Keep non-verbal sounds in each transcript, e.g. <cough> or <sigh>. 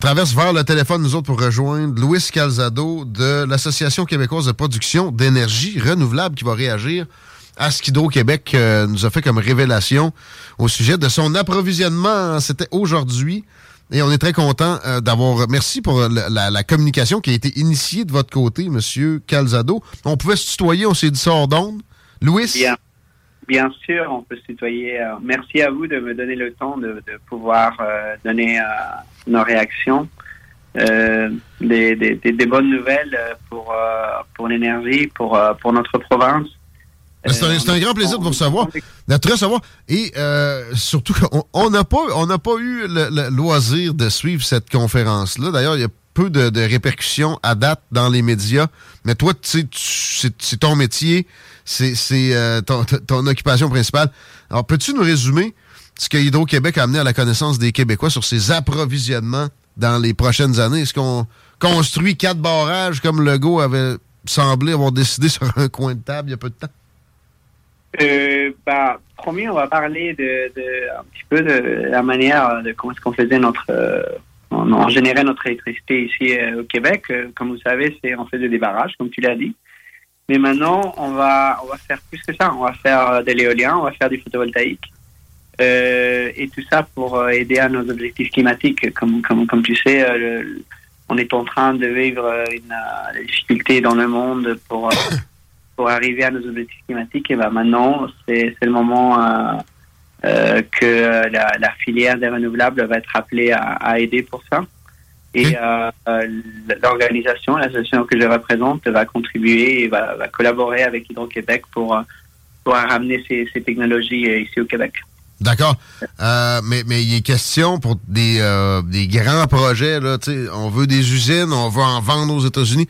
traverse vers le téléphone, nous autres, pour rejoindre Louis Calzado de l'Association québécoise de production d'énergie renouvelable qui va réagir à ce qu'Hydro-Québec euh, nous a fait comme révélation au sujet de son approvisionnement. C'était aujourd'hui. Et on est très content euh, d'avoir. Merci pour la, communication qui a été initiée de votre côté, Monsieur Calzado. On pouvait se tutoyer, on s'est dit hors d'onde. Louis? Bien. Bien sûr, on peut se tutoyer. Euh, merci à vous de me donner le temps de, pouvoir donner nos réactions. Euh, des, bonnes nouvelles pour, euh, pour l'énergie, pour, euh, pour notre province. C'est un, grand plaisir de vous recevoir, de savoir. Et surtout, on n'a pas, on pas eu le, loisir de suivre cette conférence-là. D'ailleurs, il y a peu de, répercussions à date dans les médias. Mais toi, c'est ton métier, c'est ton, ton, occupation principale. Alors, peux-tu nous résumer ce que Hydro-Québec a amené à la connaissance des Québécois sur ses approvisionnements dans les prochaines années? Est-ce qu'on construit quatre barrages comme Legault avait semblé avoir décidé sur un coin de table il y a peu de temps? Euh, bah, premier, on va parler de, un petit peu de la manière de comment est-ce qu'on faisait notre, euh, on, générait notre électricité ici euh, au Québec. Euh, comme vous savez, c'est on faisait des barrages, comme tu l'as dit. Mais maintenant, on va faire plus que ça. On va faire de l'éolien, on va faire du photovoltaïque. Euh, et tout ça pour euh, aider à nos objectifs climatiques. Comme, comme, comme tu sais, euh, on est en train de vivre une difficulté dans le monde pour, <coughs> pour arriver à nos objectifs climatiques. Et ben maintenant, c'est le moment que la, la, filière des renouvelables va être appelée à, à aider pour ça. Et l'organisation, l'association que je représente, va contribuer et va, va collaborer avec Hydro-Québec pour, pour ramener ces, ces technologies ici au Québec. D'accord? Euh, mais, mais il est question pour des, euh, des grands projets. Là, on veut des usines, on veut en vendre aux États-Unis.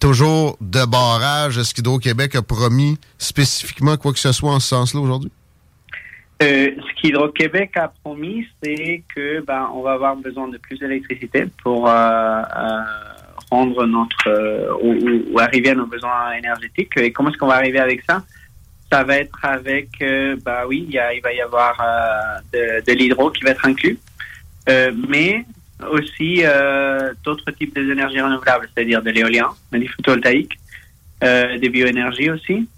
Toujours de barrage. Est-ce qu'Hydro-Québec a promis spécifiquement quoi que ce soit en ce sens-là aujourd'hui? Euh, ce qu'Hydro-Québec a promis, c'est que ben, on va avoir besoin de plus d'électricité pour rendre notre ou, ou, arriver à nos besoins énergétiques. Et comment est-ce qu'on va arriver avec ça? Ça va être avec, euh, bah oui, il, va y avoir euh, de, l'hydro qui va être inclus, euh, mais aussi d'autres types d'énergies renouvelables, c'est-à-dire de l'éolien, du photovoltaïque, des bioénergies aussi.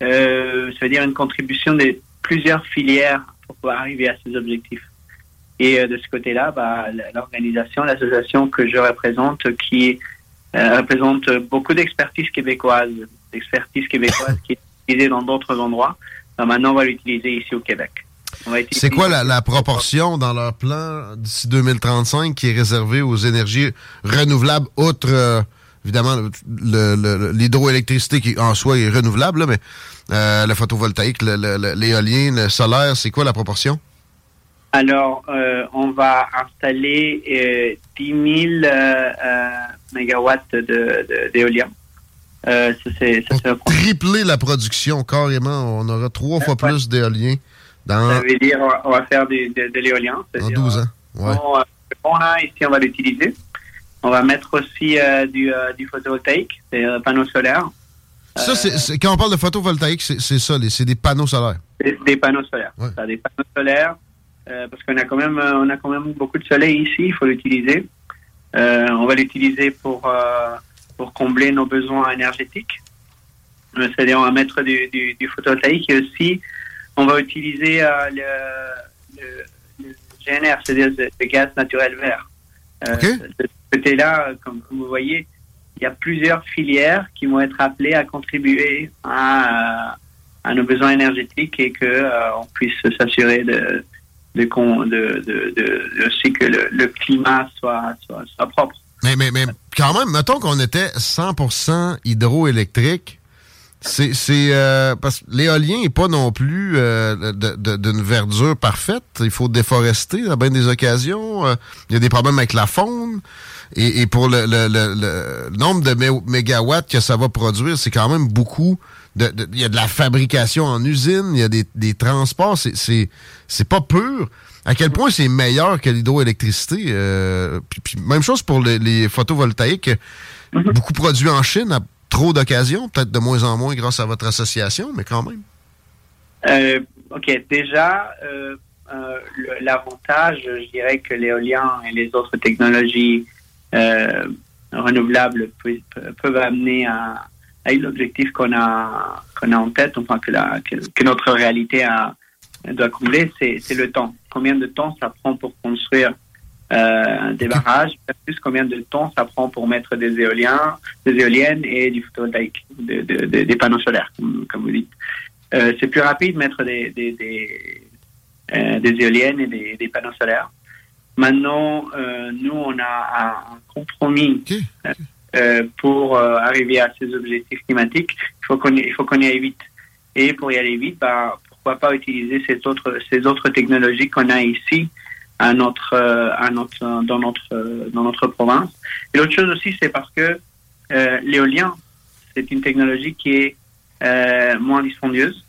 ça veut dire une contribution de plusieurs filières pour pouvoir arriver à ces objectifs. Et de ce côté-là, bah, l'organisation, l'association que je représente, qui représente beaucoup d'expertise québécoise, d'expertise québécoise qui est dans d'autres endroits. maintenant, on va l'utiliser ici au Québec. C'est quoi la, proportion dans leur plan d'ici 2035 qui est réservée aux énergies renouvelables, outre, euh, évidemment, l'hydroélectricité qui en soi est renouvelable, mais euh, le photovoltaïque, l'éolien, le, solaire, c'est quoi la proportion? Alors, euh, on va installer 10 000 mégawatts d'éolien. Euh, ça, tripler la production carrément. On aura trois fois plus d'éolien. Dans... Ça veut dire on va faire de, l'éolien. En 12 ans. Ouais. Bon, euh, ici, on va l'utiliser. On va mettre aussi euh, du, du, photovoltaïque, des panneaux solaires. Ça, c'est, quand on parle de photovoltaïque, c'est ça, c'est des panneaux solaires. Des, panneaux solaires. Ça, des panneaux solaires, parce qu'on a quand même, on a quand même beaucoup de soleil ici, il faut l'utiliser. on va l'utiliser pour pour combler nos besoins énergétiques. Euh, c'est-à-dire, on va mettre du, du, photovoltaïque et aussi, on va utiliser euh, le, GNR, c'est-à-dire le gaz naturel vert. Euh, De ce côté-là, comme, vous voyez, il y a plusieurs filières qui vont être appelées à contribuer à, à nos besoins énergétiques et que euh, on puisse s'assurer de, de, de, de, aussi que le, le climat soit, soit, soit propre. Mais, mais, mais quand même, mettons qu'on était 100% hydroélectrique, c'est euh, parce que l'éolien n'est pas non plus euh, d'une verdure parfaite. Il faut déforester à bien des occasions. Euh, il y a des problèmes avec la faune. Et, et pour le, le, le, nombre de mégawatts que ça va produire, c'est quand même beaucoup. Il y a de la fabrication en usine, il y a des, des transports. C'est pas pur à quel point c'est meilleur que l'hydroélectricité. Euh, puis, même chose pour les, photovoltaïques. Mhm. Beaucoup produits en Chine à trop d'occasions, peut-être de moins en moins grâce à votre association, mais quand même. Euh, OK. Déjà, euh, l'avantage, je dirais que l'éolien et les autres technologies renouvelables peuvent, amener à, l'objectif qu'on a, qu'on a en tête, enfin que, la, que notre réalité a doit combler, c'est le temps. Combien de temps ça prend pour construire euh, des barrages, plus combien de temps ça prend pour mettre des éoliens, des éoliennes et du photovoltaïque, des panneaux solaires, comme, vous dites. Euh, c'est plus rapide de mettre des, des, des, euh, éoliennes et des, panneaux solaires. Maintenant, nous, on a un compromis pour arriver à ces objectifs climatiques. Il faut qu'on qu'on y aille vite. Et pour y aller vite, bah, pas utiliser ces autres, ces autres technologies qu'on a ici à notre, euh, à notre, dans, notre, dans notre province. Et l'autre chose aussi, c'est parce que euh, l'éolien, c'est une technologie qui est euh, moins dispendieuse.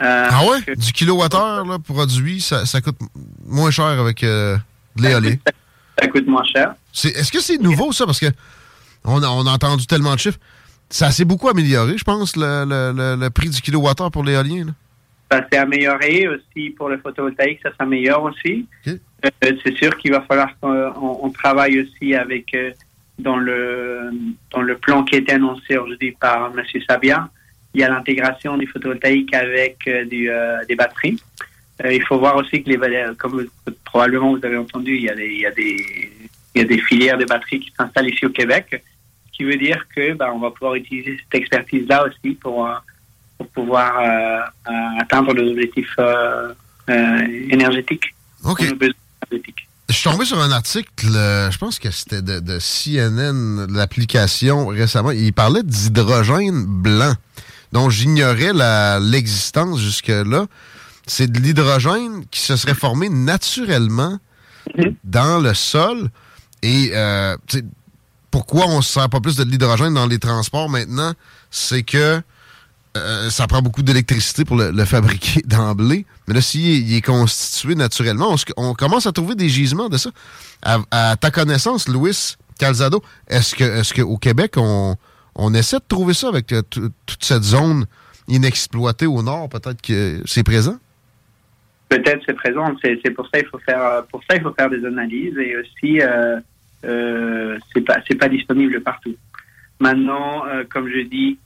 ah ouais? Du kilowattheure là, produit, ça, ça coûte moins cher avec de l'éolien. Ça, coûte moins cher. Est-ce que c'est nouveau, ça? Parce que on a, on a entendu tellement de chiffres. Ça s'est beaucoup amélioré, je pense, le, le, le prix du kilowattheure pour l'éolien ça s'est amélioré aussi pour le photovoltaïque, ça s'améliore aussi. Euh, c'est sûr qu'il va falloir qu'on travaille aussi avec euh, dans le dans le plan qui a été annoncé aujourd'hui par M. Sabia. Il y a l'intégration du photovoltaïque avec euh, du, des batteries. il faut voir aussi que les comme probablement vous avez entendu, il y a des il y a des il y a des filières de batteries qui s'installent ici au Québec, ce qui veut dire que ben, on va pouvoir utiliser cette expertise là aussi pour pour pouvoir euh, euh, atteindre les objectifs euh, énergétiques. OK. Je suis tombé sur un article, je pense que c'était de, CNN, l'application récemment. Il parlait d'hydrogène blanc, dont j'ignorais l'existence jusque-là. C'est de l'hydrogène qui se serait formé naturellement dans le sol. Et pourquoi on ne se sert pas plus de l'hydrogène dans les transports maintenant? C'est que euh, ça prend beaucoup d'électricité pour le, fabriquer <laughs> d'emblée. Mais là, s'il est constitué naturellement, on, commence à trouver des gisements de ça. À, ta connaissance, Louis Calzado, est-ce que est-ce qu'au Québec, on, essaie de trouver ça avec euh, toute cette zone inexploitée au nord? Peut-être que c'est présent? Peut-être c'est présent. C'est pour ça il faut faire pour ça il faut faire des analyses et aussi euh, euh c'est pas c'est pas disponible partout. Maintenant, comme je dis,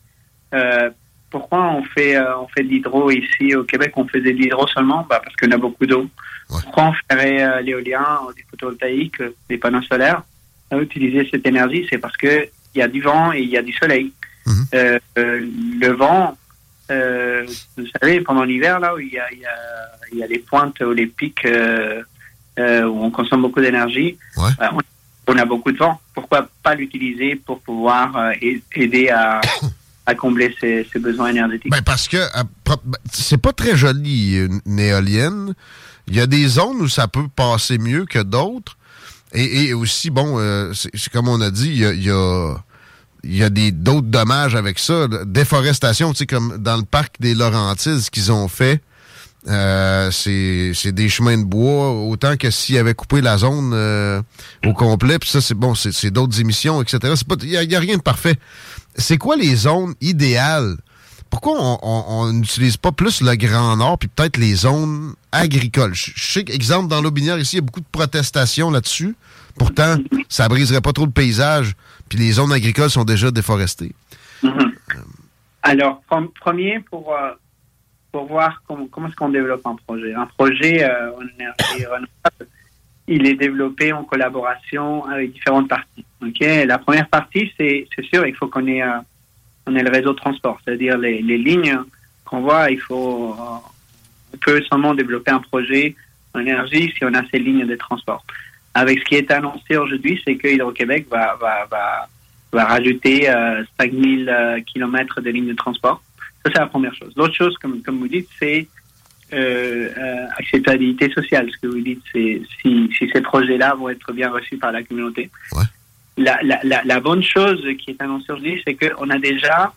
pourquoi on fait, euh, on fait de l'hydro ici au Québec? On faisait de l'hydro seulement? Bah, Parce qu'on a beaucoup d'eau. Pourquoi on ferait euh, l'éolien, du photovoltaïque, des panneaux solaires? À utiliser cette énergie C'est parce qu'il y a du vent et il y a du soleil. Mhm. Euh, le vent, vous savez, pendant l'hiver, là où il y a, il y, a, les pointes ou les pics où on consomme beaucoup d'énergie, bah, on, a beaucoup de vent. Pourquoi pas l'utiliser pour pouvoir aider à <coughs> à combler ses, besoins énergétiques. Ben parce que euh, ben, c'est pas très joli une éolienne. Il y a des zones où ça peut passer mieux que d'autres. Et, aussi, bon, euh, c'est comme on a dit, il y a, y a, d'autres dommages avec ça. Déforestation, tu sais, comme dans le parc des Laurentides, qu'ils ont fait, euh, c'est des chemins de bois, autant que s'ils avaient coupé la zone au complet. Puis ça, c'est bon, c'est d'autres émissions, etc. Il n'y a, rien de parfait c'est quoi les zones idéales? Pourquoi on n'utilise pas plus le Grand Nord puis peut-être les zones agricoles? Je, sais qu'exemple, dans l'Aubinière, ici, il y a beaucoup de protestations là-dessus. Pourtant, ça briserait pas trop le paysage, puis les zones agricoles sont déjà déforestées. Mm-hmm. Alors, premier, pour, euh, pour voir comment, comment est-ce qu'on développe un projet. Un projet euh, en énergie renouvelable, il est développé en collaboration avec différentes parties. Ok, la première partie, c'est sûr, il faut qu'on ait euh, ait le réseau de transport, c'est-à-dire les, les lignes qu'on voit. Il faut euh, on peut seulement développer un projet en énergie si on a ces lignes de transport. Avec ce qui est annoncé aujourd'hui, c'est que Hydro-Québec va, va, va, va rajouter euh, 5000 euh, kilomètres de lignes de transport. Ça, c'est la première chose. L'autre chose, comme, comme vous dites, c'est euh, euh, acceptabilité sociale. Ce que vous dites, c'est si, si ces projets-là vont être bien reçus par la communauté. Ouais. La, la, la, la bonne chose qui est annoncée aujourd'hui, c'est qu'on a déjà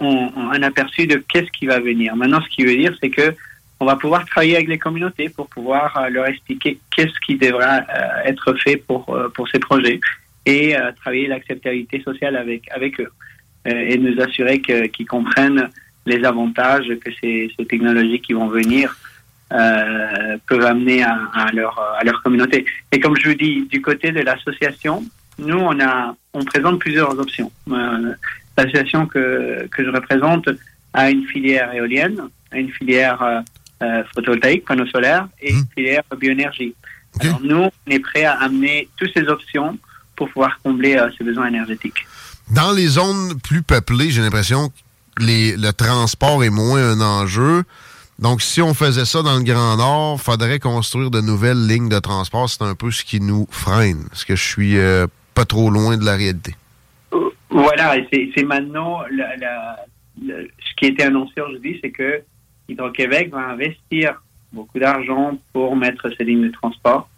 on- on- un aperçu de qu'est-ce qui va venir. Maintenant, ce qui veut dire, c'est que on va pouvoir travailler avec les communautés pour pouvoir euh, leur expliquer qu'est-ce qui devra être fait pour pour ces projets et travailler l'acceptabilité sociale avec avec eux et nous assurer qu'ils comprennent les avantages que ces, ces technologies qui vont venir euh, peuvent amener à, à leur à leur communauté. Et comme je vous dis, du côté de l'association, nous on a on présente plusieurs options. Euh, L'association que que je représente a une filière éolienne, a une filière euh, photovoltaïque, panneaux solaires et une filière bioénergie. Alors nous, on est prêt à amener toutes ces options pour pouvoir combler ces besoins énergétiques. Dans les zones plus peuplées, j'ai l'impression les- le transport est moins un enjeu. Donc, si on faisait ça dans le Grand Nord, faudrait construire de nouvelles lignes de transport. C'est un peu ce qui nous freine. Parce que je suis euh, pas trop loin de la réalité. Euh, Voilà, et c'est maintenant la- la- le- ce qui a été annoncé aujourd'hui, c'est que Hydro-Québec va investir beaucoup d'argent pour mettre ces lignes de transport.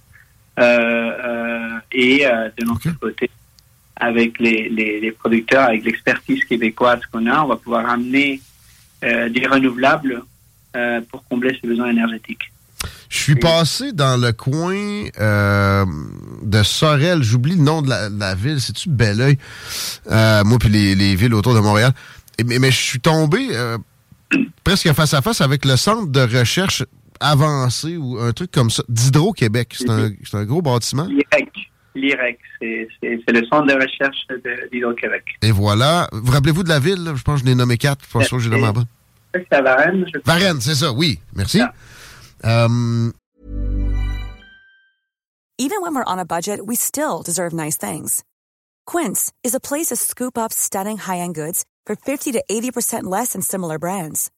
Euh, euh, et de notre côté, avec les, les, les producteurs, avec l'expertise québécoise qu'on a, on va pouvoir amener euh, des renouvelables euh, pour combler ces besoins énergétiques. Je suis passé dans le coin euh, de Sorel. J'oublie le nom de la, de la ville. C'est-tu Belleuil? Euh, moi, puis les, les villes autour de Montréal. Et- mais, mais je suis tombé euh, <clears throat> presque face à face avec le centre de recherche avancé ou un truc comme ça d'Hydro-Québec. C'est un, c'est un gros bâtiment. l'IREC, c'est le centre de recherche de- d'Hydro-Québec. Et voilà. Vous rappelez-vous de la ville? là? Je pense que je l'ai nommé quatre. Je sûr que j'ai nommé la bonne. C'est à Varennes, je Varennes, c'est ça. Oui. Merci. Ah. Euh, Even when we're on a budget, we still deserve nice things. Quince is a place to scoop up stunning high-end goods for 50 to 80% less than similar brands.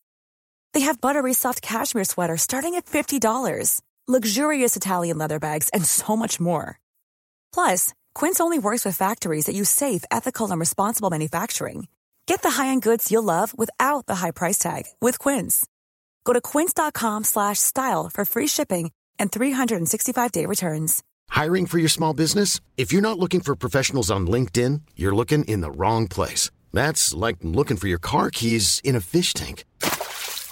They have buttery soft cashmere sweaters starting at $50, luxurious Italian leather bags, and so much more. Plus, Quince only works with factories that use safe, ethical, and responsible manufacturing. Get the high-end goods you'll love without the high price tag with Quince. Go to quince.com slash style for free shipping and 365-day returns. Hiring for your small business? If you're not looking for professionals on LinkedIn, you're looking in the wrong place. That's like looking for your car keys in a fish tank.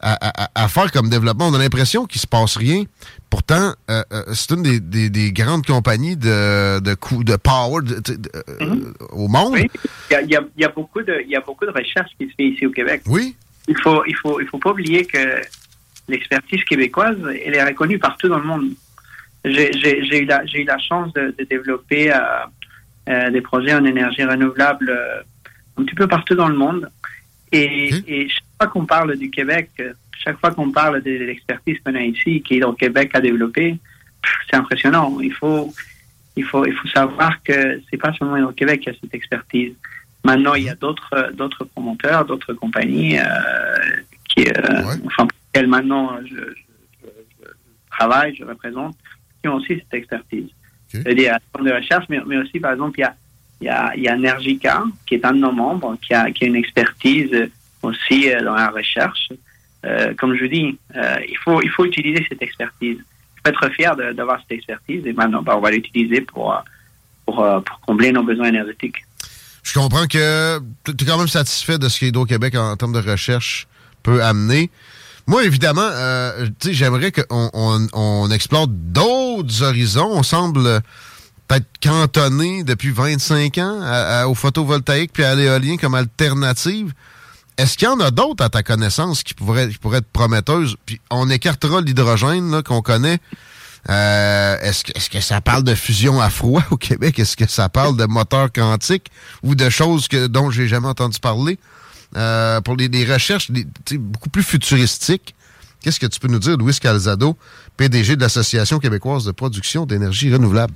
à, à- à faire comme développement. On a l'impression qu'il se passe rien. Pourtant, euh, euh, c'est une des, des- des grandes compagnies de, de, de power de- de- de- euh, au monde. Oui, il y a, il y a- il y a beaucoup de, il y a beaucoup de recherches qui se fait ici au Québec. Oui. Il faut, il faut, il faut pas oublier que l'expertise québécoise, elle est reconnue partout dans le monde. J'ai eu la, j'ai eu la chance de, de développer euh, des projets en énergie renouvelable euh, un petit peu partout dans le monde. Et, et fois qu'on parle du Québec, euh, chaque fois qu'on parle de l'expertise qu'on a ici, qu'Hydro Québec a développé, pff, c'est impressionnant. Il faut, il faut, il faut savoir que c'est pas seulement Hydro Québec qui a cette expertise. Maintenant, il y a d'autres, euh, d'autres promoteurs, d'autres compagnies euh, qui, euh, Ouais. enfin, pour lesquelles maintenant je, je- je- je travaille, je représente, qui ont aussi cette expertise. Ok. C'est-à-dire à de recherche, mais, mais aussi, par exemple, il y a, il y a, il y a Energica, qui est un de nos membres, qui a, qui a une expertise aussi euh, dans la recherche. Euh, comme je dis, euh, il, faut, il faut utiliser cette expertise. Il faut être fier d'avoir cette expertise et maintenant, ben, on va l'utiliser pour, pour, combler nos besoins énergétiques. Je comprends que tu es quand même satisfait de ce qu'Hydro-Québec, en termes de recherche, peut amener. Moi, évidemment, j'aimerais qu'on on, explore d'autres horizons. On semble peut-être cantonné depuis 25 ans au photovoltaïque puis à l'éolien comme alternative. Est-ce qu'il y en a d'autres à ta connaissance qui pourraient, qui pourraient être prometteuses? Puis on écartera l'hydrogène qu'on connaît. Euh, est-ce, que, est-ce que ça parle de fusion à froid au Québec? Est-ce que ça parle de moteur quantique ou de choses que, dont j'ai jamais entendu parler? Euh, pour des, recherches beaucoup plus futuristiques, qu'est-ce que tu peux nous dire, Louis Calzado, PDG de l'Association québécoise de production d'énergie renouvelable?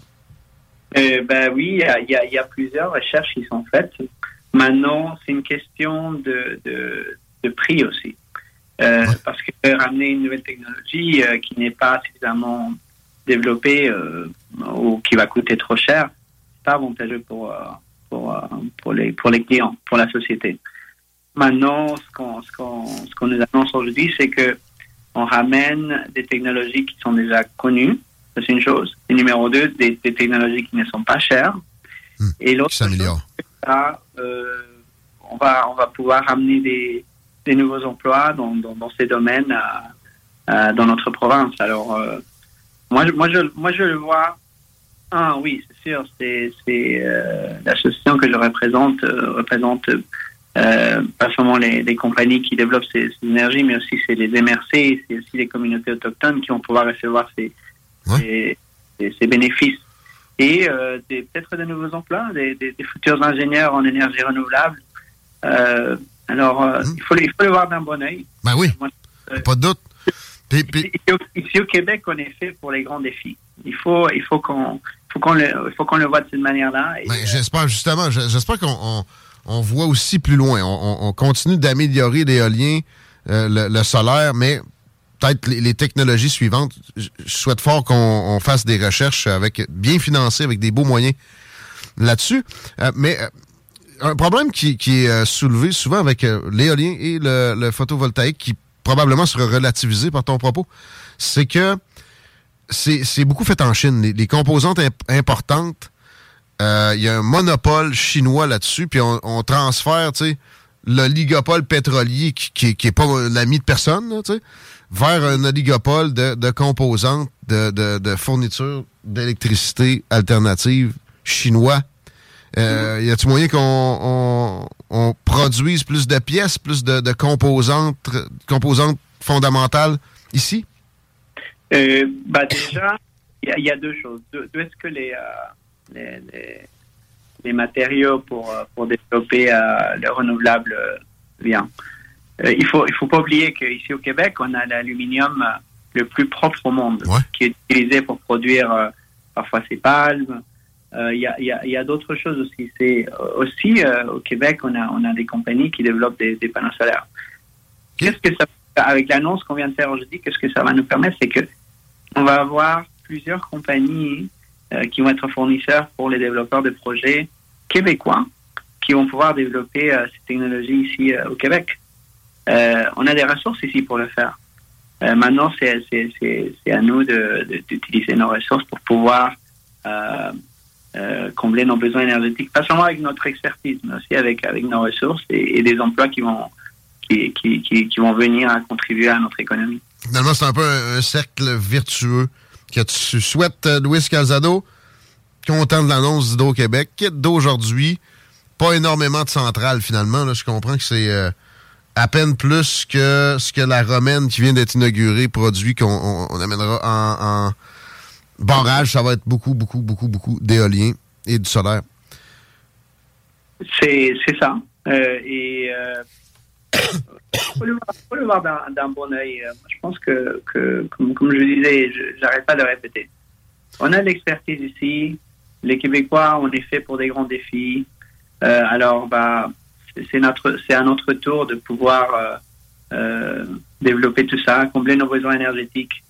Euh, ben oui, il y, a, plusieurs recherches qui sont faites. Maintenant, c'est une question de, de, prix aussi. Euh, parce que ramener une nouvelle technologie qui n'est pas suffisamment développée ou qui va coûter trop cher, c'est pas avantageux pour, pour, pour, les, pour les clients, pour la société. Maintenant, ce qu'on ce qu'on ce qu'on nous annonce aujourd'hui, c'est que on ramène des technologies qui sont déjà connues. c'est une chose. Et numéro deux, des, technologies qui ne sont pas chères. Hmm. et l'autre, euh, on va on va pouvoir ramener des, des nouveaux emplois dans, dans, dans ces domaines dans notre province. Alors, euh, moi, moi, je, moi, je le vois. Ah oui, c'est sûr, c'est euh, l'association que je représente représente euh, pas seulement les, les, compagnies qui développent ces, ces, énergies, mais aussi c'est les MRC, c'est aussi les communautés autochtones qui vont pouvoir recevoir ces, ces, ces, bénéfices. Et euh, peut-être de nouveaux emplois, des, des, des, futurs ingénieurs en énergie renouvelable. Euh, alors, euh, mmh. il, faut, il faut le voir d'un bon oeil. Ben oui, pas de doute. Ici, au Québec, on est fait pour les grands défis. Il faut, il faut qu'on, le, faut voit de cette manière-là. Ben, j'espère justement, j'espère qu'on on voit aussi plus loin. On, continue d'améliorer l'éolien, le, solaire, mais peut-être les, technologies suivantes. Je souhaite fort qu'on fasse des recherches avec bien financées, avec des beaux moyens là-dessus. Euh, mais euh, un problème qui, est soulevé souvent avec l'éolien et le, photovoltaïque, qui probablement sera relativisé par ton propos, c'est que c'est beaucoup fait en Chine. Les, composantes importantes il euh, y a un monopole chinois là-dessus, puis on, transfère, tu sais, l'oligopole pétrolier qui, qui, est pas l'ami de personne, sais, vers un oligopole de, composantes, de, de, de fourniture d'électricité alternative chinois. Euh, y a-t-il moyen qu'on on, produise plus de pièces, plus de, composantes, fondamentales ici? Bah déjà, il y, a deux choses. D'où est-ce que les, euh, matériaux pour, pour développer le renouvelable vient? Euh, il faut il faut pas oublier qu'ici au Québec, on a l'aluminium le plus propre au monde, qui est utilisé pour produire parfois ses palmes. Il y a, y a, y a d'autres choses aussi. C'est aussi au Québec, on a on a des compagnies qui développent des, des panneaux solaires. Qu'est-ce que ça avec l'annonce qu'on vient de faire aujourd'hui, qu'est-ce que ça va nous permettre, c'est que on va avoir plusieurs compagnies euh, qui vont être fournisseurs pour les développeurs de projets québécois qui vont pouvoir développer euh, ces technologies ici euh, au Québec. On a des ressources ici pour le faire. maintenant, c'est à nous d'utiliser nos ressources pour pouvoir combler nos besoins énergétiques, pas seulement avec notre expertise, mais aussi avec, avec nos ressources et, des emplois qui vont, qui, qui, qui, vont venir à contribuer à notre économie. Finalement, c'est un peu un cercle vertueux que tu souhaites, euh, Louis Calzado, content de l'annonce d'Hydro-Québec, d'aujourd'hui. Pas énormément de centrales, finalement. Là, je comprends que c'est euh, à peine plus que ce que la romaine qui vient d'être inaugurée produit qu'on amènera en, barrage. Ça va être beaucoup, beaucoup, beaucoup, beaucoup d'éolien et du solaire. C'est ça. Euh, et il <coughs> faut le voir, d'un bon oeil. Euh, je pense que, comme, je disais, j'arrête pas de répéter. On a l'expertise ici. Les Québécois, on est fait pour des grands défis. Euh, alors, bah, c'est notre, c'est à notre tour de pouvoir euh, développer tout ça, combler nos besoins énergétiques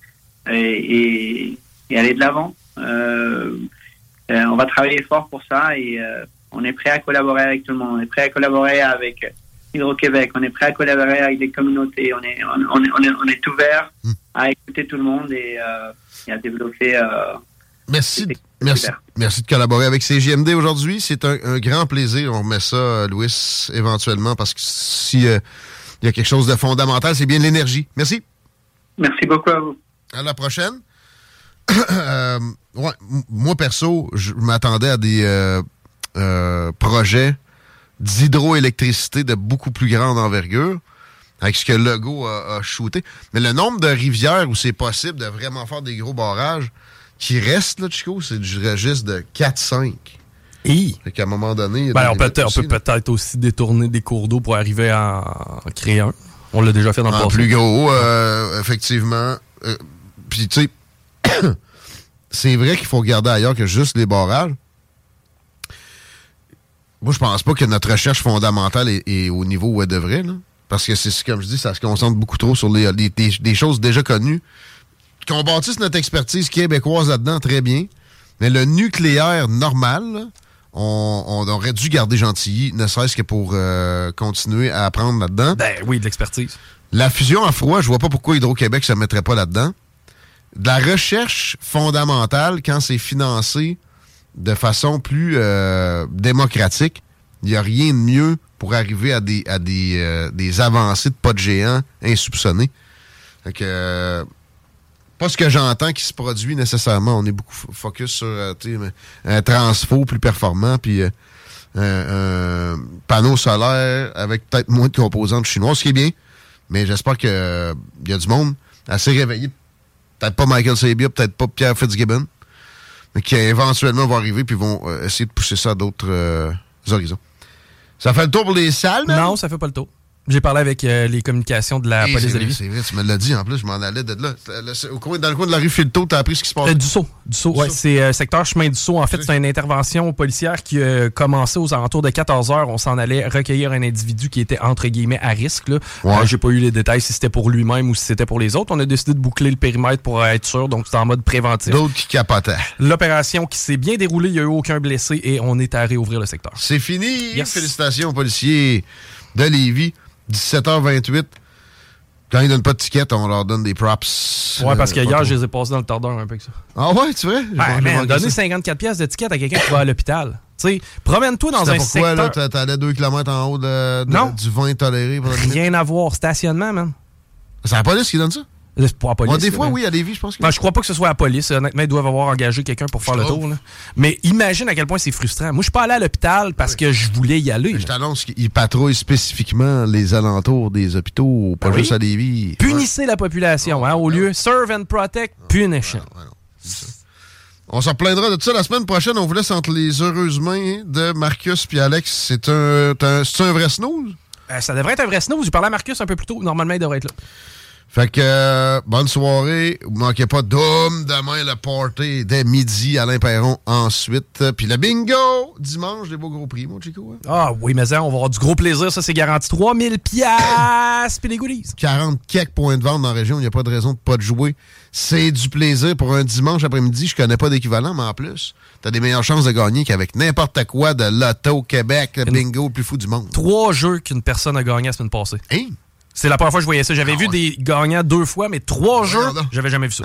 et, et, aller de l'avant. on va travailler fort pour ça et on est prêt à collaborer avec tout le monde. On est prêt à collaborer avec Hydro-Québec. On est prêt à collaborer avec les communautés. On est, on, est, on est, ouvert hmm. à écouter tout le monde et, euh, à développer. Euh, merci. Merci, merci de collaborer avec CGMD aujourd'hui. C'est un, grand plaisir. On remet ça, euh, Louis, éventuellement, parce que s'il y a quelque chose de fondamental, c'est bien l'énergie. Merci. Merci beaucoup à vous. À la prochaine. <coughs> Euh, ouais, moi, perso, je m'attendais à des euh, euh, projets d'hydroélectricité de beaucoup plus grande envergure, avec ce que Legault a, a shooté. Mais le nombre de rivières où c'est possible de vraiment faire des gros barrages qui restent, là, Chico, c'est du registre de 4-5. Et? Fait qu'à un moment donné... ben, on peut, limites on aussi, peut là. peut-être aussi détourner des cours d'eau pour arriver à en créer un. On l'a déjà fait dans le En passé. plus gros, euh, effectivement. Euh, Puis, tu sais, <coughs> c'est vrai qu'il faut regarder ailleurs que juste les barrages. Moi, je pense pas que notre recherche fondamentale est, est au niveau où elle devrait, là. Parce que c'est comme je dis, ça se concentre beaucoup trop sur les, les- des, des choses déjà connues. Qu'on bâtisse notre expertise québécoise là-dedans, très bien. Mais le nucléaire normal, là, on, on aurait dû garder Gentilly, ne serait-ce que pour euh, continuer à apprendre là-dedans. Ben oui, de l'expertise. La fusion à froid, je vois pas pourquoi Hydro-Québec se mettrait pas là-dedans. De la recherche fondamentale, quand c'est financé de façon plus euh, démocratique, il n'y a rien de mieux pour arriver à des, à des, euh, des avancées de pas de géants insoupçonnés. Fait que, ce que j'entends qui se produit nécessairement. On est beaucoup focus sur euh, tu sais, un transfo plus performant, puis euh, un, un panneau solaire avec peut-être moins de composantes chinoises, ce qui est bien. Mais j'espère qu'il y a du monde assez réveillé. Peut-être pas Michael Sabia, peut-être pas Pierre Fitzgibbon, mais qui éventuellement vont arriver puis vont euh, essayer de pousser ça à d'autres euh, horizons. Ça fait le tour pour les salles, man? Non, ça fait pas le tour. J'ai parlé avec euh, les communications de la Eh, police de Lévis. C'est vrai, tu me l'as dit en plus, je m'en allais de là. Le- au coin, dans le coin de la rue Filto, t'as appris ce qui se passe. Euh, du saut. Du saut, ouais. C'est euh, secteur chemin du saut. En fait, c'est une intervention policière qui a commencé aux alentours de 14 heures. On s'en allait recueillir un individu qui était entre guillemets à risque. Là. Ouais. Euh, J'ai pas eu les détails si c'était pour lui-même ou si c'était pour les autres. On a décidé de boucler le périmètre pour être sûr. Donc, c'est en mode préventif. D'autres qui capotaient. L'opération qui s'est bien déroulée, il n'y a eu aucun blessé et on est à réouvrir le secteur. C'est fini. Yes. Félicitations aux policiers de Lévis. 17h28. Quand ils donnent pas de ticket, on leur donne des props. Ouais, parce Euh, que pas hier, trop. je les ai passés dans le tordeur un peu que ça. Ah ouais, tu vois? Ben, man, donner 54 pièces de ticket à quelqu'un qui va à l'hôpital. Tu sais, promène-toi dans un pourquoi, secteur... là, t'a- t'allais 2 km en haut de, de- Non. du vin toléré? Rien à voir. Stationnement, man. C'est la police qui donne ça? Pour la police. Ouais, des fois, là. oui, à Lévis, je pense que... Ben, je crois pas que ce soit la police. Honnêtement, ils doivent avoir engagé quelqu'un pour faire le tour. là. Mais imagine à quel point c'est frustrant. Moi, je suis pas allé à l'hôpital parce que je voulais y aller. Je t'annonce qu'ils patrouillent spécifiquement les alentours des hôpitaux, pas Ben juste oui. à Lévis. Punissez la population, hein, au lieu serve and protect, non, c'est ça. On s'en plaindra de tout ça la semaine prochaine. On vous laisse entre les heureuses mains de Marcus puis Alex. C'est un, un- un vrai snooze? Euh, ça devrait être un vrai snooze. J'ai parlé à Marcus un peu plus tôt. Normalement, il devrait être là. Fait que, euh, bonne soirée. Vous manquez pas d'homme demain le party dès midi Alain Perron ensuite. Puis le bingo dimanche, des beaux gros prix, mon Chico. hein. Ah oui, mais ça, on va avoir du gros plaisir. Ça, c'est garanti. 3000 piastres puis les goodies. 40 quelques points de vente dans la région, il n'y a pas de raison de pas de jouer. C'est du plaisir pour un dimanche après-midi. Je connais pas d'équivalent, mais en plus, t'as des meilleures chances de gagner qu'avec n'importe quoi de l'auto Québec, le bingo le plus fou du monde. Trois jeux qu'une personne a gagné la semaine passée. Hein? C'est la première fois que je voyais ça. J'avais Ah vu ouais. des gagnants deux fois, mais trois jeux, Voyons donc. j'avais jamais vu ça.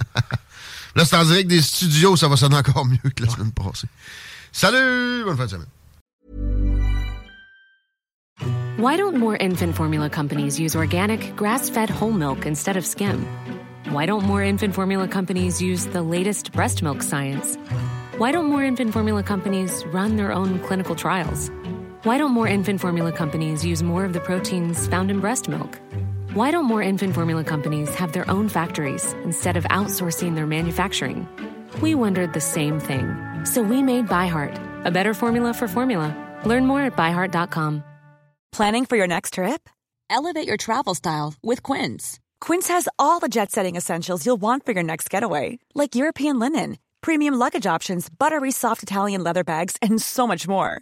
<laughs> Là, c'est en direct des studios, ça va sonner encore mieux que la semaine passée. Salut! Bonne fin de semaine. Why don't more infant formula companies use organic, grass fed whole milk instead of skim? Why don't more infant formula companies use the latest breast milk science? Why don't more infant formula companies run their own clinical trials? Why don't more infant formula companies use more of the proteins found in breast milk? Why don't more infant formula companies have their own factories instead of outsourcing their manufacturing? We wondered the same thing. So we made ByHeart, a better formula for formula. Learn more at byheart.com. Planning for your next trip? Elevate your travel style with Quince. Quince has all the jet setting essentials you'll want for your next getaway, like European linen, premium luggage options, buttery soft Italian leather bags, and so much more.